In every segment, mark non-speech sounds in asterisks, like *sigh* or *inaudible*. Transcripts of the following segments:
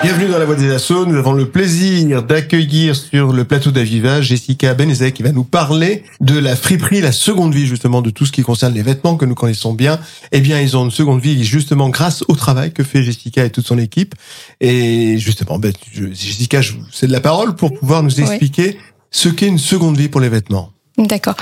Bienvenue dans la Voix des Assauts. Nous avons le plaisir d'accueillir sur le plateau d'Aviva Jessica Benezek qui va nous parler de la friperie, la seconde vie justement de tout ce qui concerne les vêtements que nous connaissons bien. Eh bien, ils ont une seconde vie justement grâce au travail que fait Jessica et toute son équipe. Et justement, ben, Jessica, je vous cède la parole pour pouvoir nous expliquer ce qu'est une seconde vie pour les vêtements. D'accord.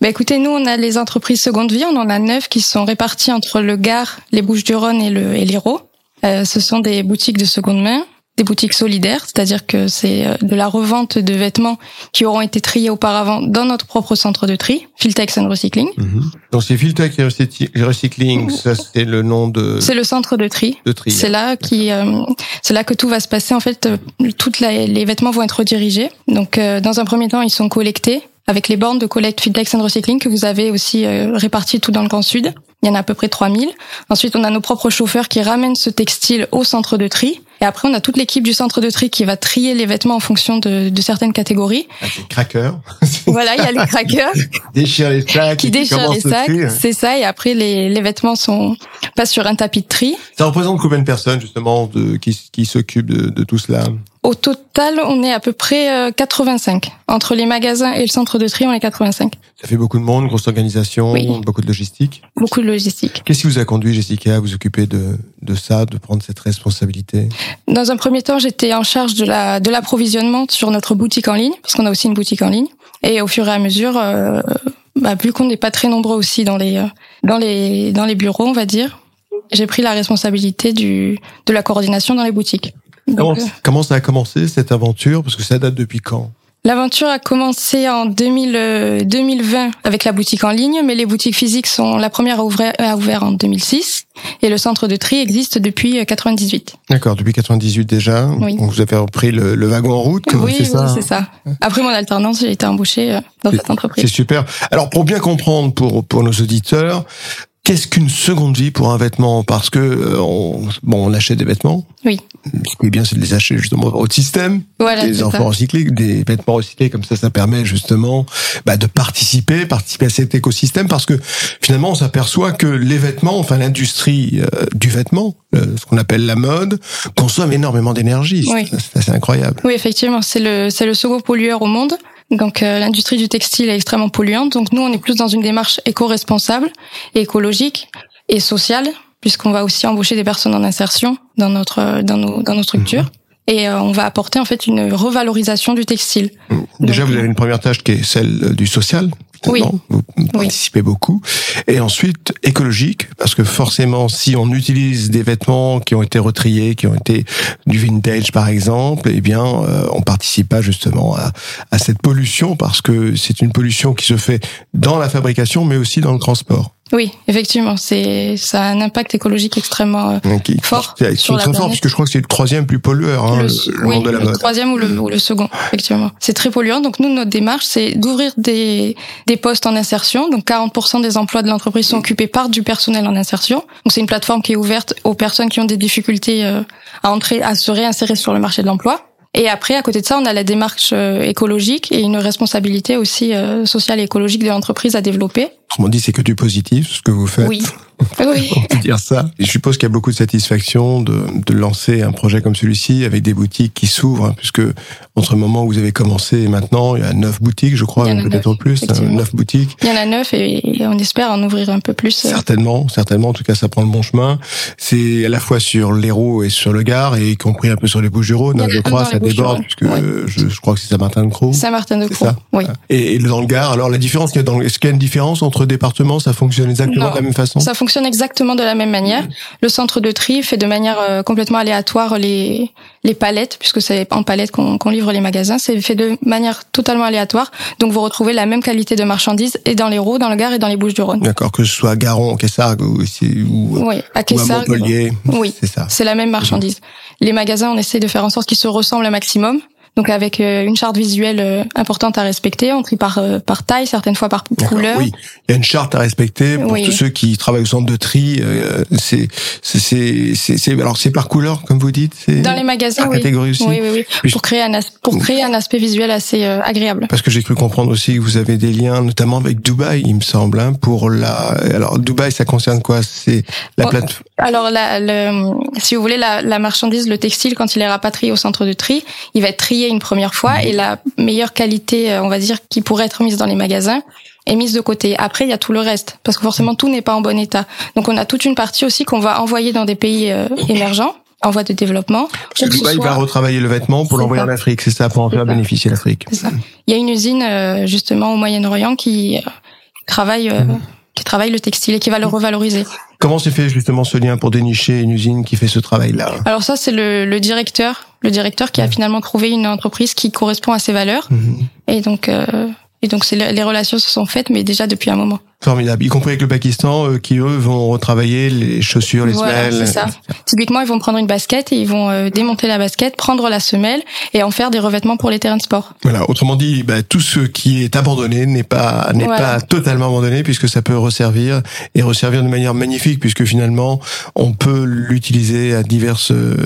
Bah écoutez, nous on a les entreprises seconde vie, on en a neuf qui sont réparties entre le Gard, les Bouches-du-Rhône et le et l'Hérault. Euh, ce sont des boutiques de seconde main, des boutiques solidaires, c'est-à-dire que c'est euh, de la revente de vêtements qui auront été triés auparavant dans notre propre centre de tri, Filtex and Recycling. Mhm. Donc c'est Filtex and Recycling, ça c'est le nom de. C'est le centre de tri. De tri. C'est là qui, euh, c'est là que tout va se passer. En fait, toutes les vêtements vont être redirigés. Donc dans un premier temps, ils sont collectés avec les bornes de collecte Filtex and Recycling que vous avez aussi réparties tout dans le Grand Sud. Il y en a à peu près 3000. Ensuite, on a nos propres chauffeurs qui ramènent ce textile au centre de tri. Et après, on a toute l'équipe du centre de tri qui va trier les vêtements en fonction de, de certaines catégories. Avec les crackers. *laughs* Voilà, il y a les crackers. *laughs* déchirent les sacs. Qui déchirent les sacs. C'est ça. Et après, les, les vêtements sont pas sur un tapis de tri. Ça représente combien de personnes, justement, de, qui, qui s'occupent de, de tout cela? Au total, on est à peu près 85. Euh, Entre les magasins et le centre de tri, on est 85. Ça fait beaucoup de monde, grosse organisation, beaucoup de logistique. Beaucoup de logistique. Qu'est-ce qui vous a conduit, Jessica, à vous occuper de, de ça, de prendre cette responsabilité? Dans un premier temps, j'étais en charge de la de l'approvisionnement sur notre boutique en ligne, parce qu'on a aussi une boutique en ligne. Et au fur et à mesure, euh, bah, vu qu'on n'est pas très nombreux aussi dans les euh, dans les dans les bureaux, on va dire, j'ai pris la responsabilité du de la coordination dans les boutiques. Comment, euh, comment, ça a commencé cette aventure? Parce que ça date depuis quand? L'aventure a commencé en 2000, 2020 avec la boutique en ligne, mais les boutiques physiques sont la première à ouvrir, à ouvrir en 2006 et le centre de tri existe depuis 98. D'accord, depuis 98 déjà. Oui. Donc vous avez repris le, le wagon en route, oui, c'est ça Oui, c'est ça. Après mon alternance, j'ai été embauchée dans cette entreprise. C'est super. Alors pour bien comprendre pour pour nos auditeurs, Qu'est-ce qu'une seconde vie pour un vêtement? Parce que euh, on, bon, on achète des vêtements. Oui. Ce qui est bien, c'est de les acheter justement au système. Voilà, des enfants recyclés, des vêtements recyclés, comme ça, ça permet justement bah, de participer, participer à cet écosystème, parce que finalement, on s'aperçoit que les vêtements, enfin l'industrie euh, du vêtement, euh, ce qu'on appelle la mode, consomme énormément d'énergie. Oui. C'est assez incroyable. Oui, effectivement, c'est le c'est le second pollueur au monde. Donc euh, l'industrie du textile est extrêmement polluante. Donc nous, on est plus dans une démarche éco-responsable, et écologique et sociale, puisqu'on va aussi embaucher des personnes en insertion dans notre dans nos dans nos structures. Mhm. Et euh, on va apporter en fait une revalorisation du textile. Déjà, Donc, vous avez une première tâche qui est celle du social. Oui. Vous participez beaucoup. Et ensuite, écologique, parce que forcément, si on utilise des vêtements qui ont été retriés, qui ont été du vintage par exemple, eh bien, euh, on participe pas justement à, à cette pollution, parce que c'est une pollution qui se fait dans la fabrication, mais aussi dans le transport. Oui, effectivement, c'est ça a un impact écologique extrêmement euh, Donc, il- fort c'est sur la très fort, puisque je crois que c'est le troisième plus pollueur, hein, le, le, le oui, monde de la le mode. troisième ou le, ou le second, effectivement. C'est très polluant. Donc nous, notre démarche, c'est d'ouvrir des, des postes en insertion. Donc 40% des emplois de l'entreprise sont occupés par du personnel en insertion. Donc c'est une plateforme qui est ouverte aux personnes qui ont des difficultés euh, à entrer, à se réinsérer sur le marché de l'emploi. Et après, à côté de ça, on a la démarche euh, écologique et une responsabilité aussi euh, sociale et écologique de l'entreprise à développer. Autrement dit, c'est que du positif, ce que vous faites. Oui. *laughs* Oui. on peut dire ça. Et je suppose qu'il y a beaucoup de satisfaction de, de lancer un projet comme celui-ci avec des boutiques qui s'ouvrent, hein, puisque entre le moment où vous avez commencé et maintenant, il y a neuf boutiques, je crois, peut-être plus, hein, neuf boutiques. Il y en a neuf et, on espère en ouvrir un peu plus. euh, Certainement, certainement. En tout cas, ça prend le bon chemin. C'est à la fois sur l'Hérault et sur le Gard, et y compris un peu sur les Bouches-du-Rhône. Hein, je crois, ça déborde, puisque Ouais. je, je crois que c'est Saint-Martin-de-Croix. Saint-Martin-de-Croix. Oui. Et, et dans le Gard, alors la différence est-ce qu'il y a une différence entre départements Ça fonctionne exactement Non. de la même façon? Ça fonctionne exactement de la même manière. Le centre de tri fait de manière euh, complètement aléatoire les les palettes, puisque c'est en palette qu'on qu'on livre les magasins. C'est fait de manière totalement aléatoire. Donc vous retrouvez la même qualité de marchandises et dans l'Hérault, dans le Gard et dans les Bouches-du-Rhône. D'accord, que ce soit à Garon, Kessargues ou, ici, ou, Oui, à ou à. Montpellier. Oui. C'est ça. C'est la même marchandise. Les magasins, on essaie de faire en sorte qu'ils se ressemblent un maximum. Donc avec euh, une charte visuelle euh, importante à respecter. On trie par euh, par taille, certaines fois par couleur. Oui, il y a une charte à respecter pour Oui. tous ceux qui travaillent au centre de tri. euh, c'est c'est c'est alors c'est par couleur comme vous dites. Dans les magasins, par oui. catégorie aussi. Oui, oui, oui. Pour créer un as- pour créer un aspect visuel assez euh, agréable. Parce que j'ai cru comprendre aussi que vous avez des liens, notamment avec Dubaï, il me semble, hein, pour la. Alors Dubaï, ça concerne quoi? C'est la Bon, plate. Alors, la, le, si vous voulez, la, la marchandise, le textile, quand il est rapatrié au centre de tri, il va être trié une première fois et la meilleure qualité, euh, on va dire, qui pourrait être mise dans les magasins est mise de côté. Après, il y a tout le reste, parce que forcément, tout n'est pas en bon état. Donc, on a toute une partie aussi qu'on va envoyer dans des pays euh, émergents, en voie de développement. Dubaï soit- va retravailler le vêtement pour C'est l'envoyer en Afrique, c'est ça, pour en faire ça. bénéficier l'Afrique. Il y a une usine euh, justement au Moyen-Orient qui euh, travaille euh, Mhm. qui travaille le textile et qui va le revaloriser. Comment s'est fait justement ce lien pour dénicher une usine qui fait ce travail-là? Alors ça c'est le, le directeur, le directeur qui a finalement trouvé une entreprise qui correspond à ses valeurs Mhm. et donc euh, et donc c'est les relations se sont faites mais déjà depuis un moment. Formidable. Y compris avec le Pakistan, euh, qui eux vont retravailler les chaussures, les Voilà, semelles. c'est ça. Typiquement ils vont prendre une basket et ils vont euh, démonter la basket, prendre la semelle et en faire des revêtements pour les terrains de sport. Voilà. Autrement dit, bah, tout ce qui est abandonné n'est pas n'est Voilà. pas totalement abandonné puisque ça peut resservir et resservir de manière magnifique puisque finalement on peut l'utiliser à diverses euh,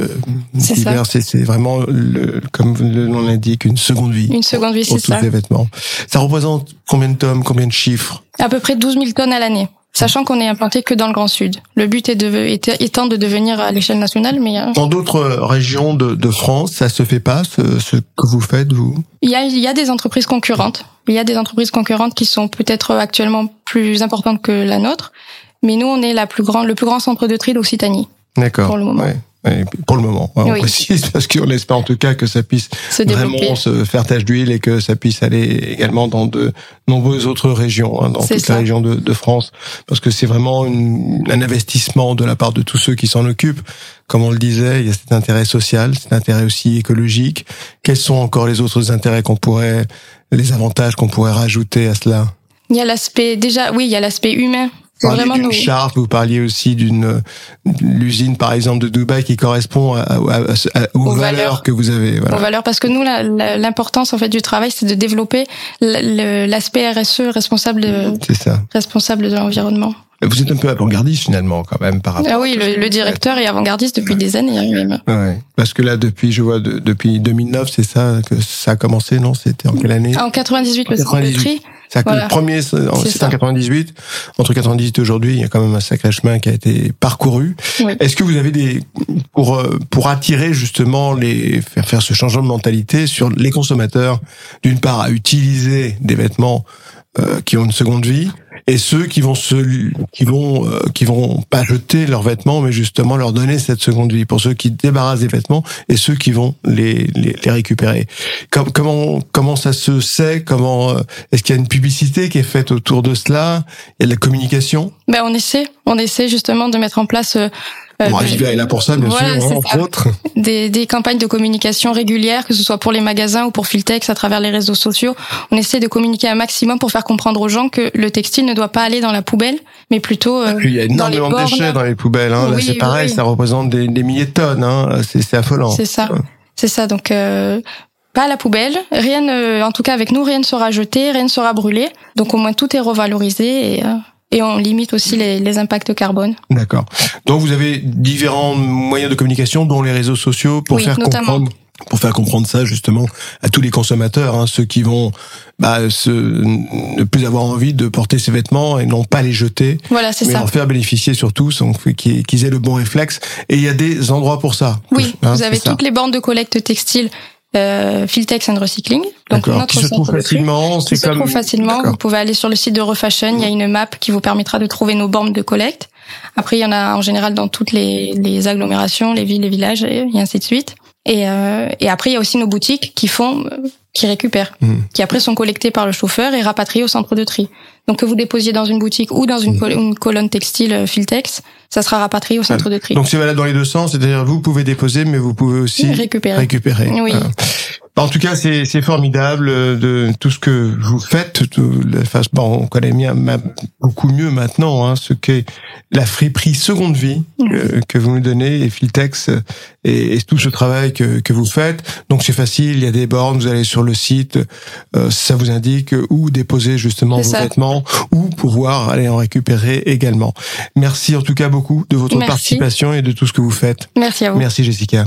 diverses c'est vraiment le, comme le nom l'indique une seconde vie. Une seconde vie, c'est ça. ces vêtements. Ça représente combien de tomes, combien de chiffres? À peu près 12 000 tonnes à l'année. Sachant qu'on est implanté que dans le Grand Sud. Le but est de, est- étant de devenir à l'échelle nationale, mais euh, Dans d'autres régions de, de France, ça se fait pas ce, ce que vous faites vous? Il y a, il y a des entreprises concurrentes. Il y a des entreprises concurrentes qui sont peut-être actuellement plus importantes que la nôtre. Mais nous, on est la plus grande, le plus grand centre de tri d'Occitanie. D'accord. Pour le moment. Ouais. Pour le moment, ouais, on Oui. précise *laughs* parce qu'on espère en tout cas que ça puisse Se vraiment se faire tache d'huile et que ça puisse aller également dans de nombreuses autres régions, hein, dans C'est toutes ça. les régions de, de France, parce que c'est vraiment une- un investissement de la part de tous ceux qui s'en occupent. Comme on le disait, il y a cet intérêt social, cet intérêt aussi écologique. Quels sont encore les autres intérêts qu'on pourrait, les avantages qu'on pourrait rajouter à cela? Il y a l'aspect, déjà, oui, il y a l'aspect humain. Parliez d'une charte, vous parliez aussi d'une l'usine par exemple de Dubaï qui correspond à, à- à- aux, Aux valeurs, valeurs. que vous avez. Voilà. nos valeurs. Parce que nous, l'importance, en fait, du travail, c'est de développer l'aspect RSE, responsable de, responsable de l'environnement. Vous êtes un peu avant-gardiste finalement quand même par rapport. Ah oui, le, le directeur est avant-gardiste depuis des années, hein. Ouais. Parce que là depuis je vois de- depuis 2009 c'est ça que ça a commencé non? C'était en quelle année? En 98, le centre de 98. tri. Ça a que voilà. le premier c'est en C'est c'était en ça. 98. Entre 98 et aujourd'hui il y a quand même un sacré chemin qui a été parcouru. Oui. Est-ce que vous avez des pour euh, pour attirer justement les faire faire ce changement de mentalité sur les consommateurs d'une part à utiliser des vêtements euh, qui ont une seconde vie et ceux qui vont se qui vont euh, qui vont pas jeter leurs vêtements mais justement leur donner cette seconde vie. Pour ceux qui débarrassent des vêtements et ceux qui vont les les, les récupérer. Com- comment comment ça se sait? Comment euh, est-ce qu'il y a une publicité qui est faite autour de cela? Il y a de la communication? Ben, on essaie, on essaie justement de mettre en place euh, bon, Aviva est là pour ça bien Voilà, sûr hein, entre ça. autres des, des campagnes de communication régulières, que ce soit pour les magasins ou pour Filtex à travers les réseaux sociaux. On essaie de communiquer un maximum pour faire comprendre aux gens que le textile ne doit pas aller dans la poubelle, mais plutôt euh, il y a énormément de déchets dans les poubelles hein. là c'est pareil oui. ça représente des, des milliers de tonnes hein. c'est c'est affolant C'est ça, c'est ça. Donc euh, pas à la poubelle, rien, ne- en tout cas avec nous, rien ne sera jeté, rien ne sera brûlé. Donc au moins tout est revalorisé et, euh, et on limite aussi les, les impacts carbone. D'accord. Donc vous avez différents moyens de communication, dont les réseaux sociaux, pour Oui, faire notamment. comprendre pour faire comprendre ça justement à tous les consommateurs, hein, ceux qui vont bah, se, ne plus avoir envie de porter ces vêtements et non pas les jeter, Voilà, c'est mais ça. en faire bénéficier surtout, qu'ils aient le bon réflexe. Et il y a des endroits pour ça. Oui, Hein, vous avez ça. toutes les bornes de collecte textile euh, Filtex and Recycling. Donc notre Qui se trouve facilement. qui se comme. trouve facilement. Vous pouvez aller sur le site de Refashion. Il y a une map qui vous permettra de trouver nos bornes de collecte. Après, il y en a en général dans toutes les, les agglomérations, les villes, les villages, et, et ainsi de suite. Et, euh, et après, il y a aussi nos boutiques qui font, euh, qui récupèrent, Mhm. qui après sont collectées par le chauffeur et rapatriées au centre de tri. Donc que vous déposiez dans une boutique ou dans une, col- une colonne textile euh, Filtex, ça sera rapatrié au centre de tri. Donc c'est valable dans les deux sens, c'est-à-dire vous pouvez déposer, mais vous pouvez aussi Récupérer. récupérer. Oui. En tout cas, c'est formidable euh, de tout ce que vous faites. De, enfin, bon, on connaît bien beaucoup mieux maintenant hein, ce qu'est la friperie seconde vie que, que vous nous donnez et Filtex et, et, tout ce travail que, que vous faites. Donc c'est facile, il y a des bornes, vous allez sur le site, euh, ça vous indique où déposer justement vos ça. vêtements ou pouvoir aller en récupérer également. Merci en tout cas beaucoup de votre Merci. participation et de tout ce que vous faites. Merci à vous. Merci Jessica.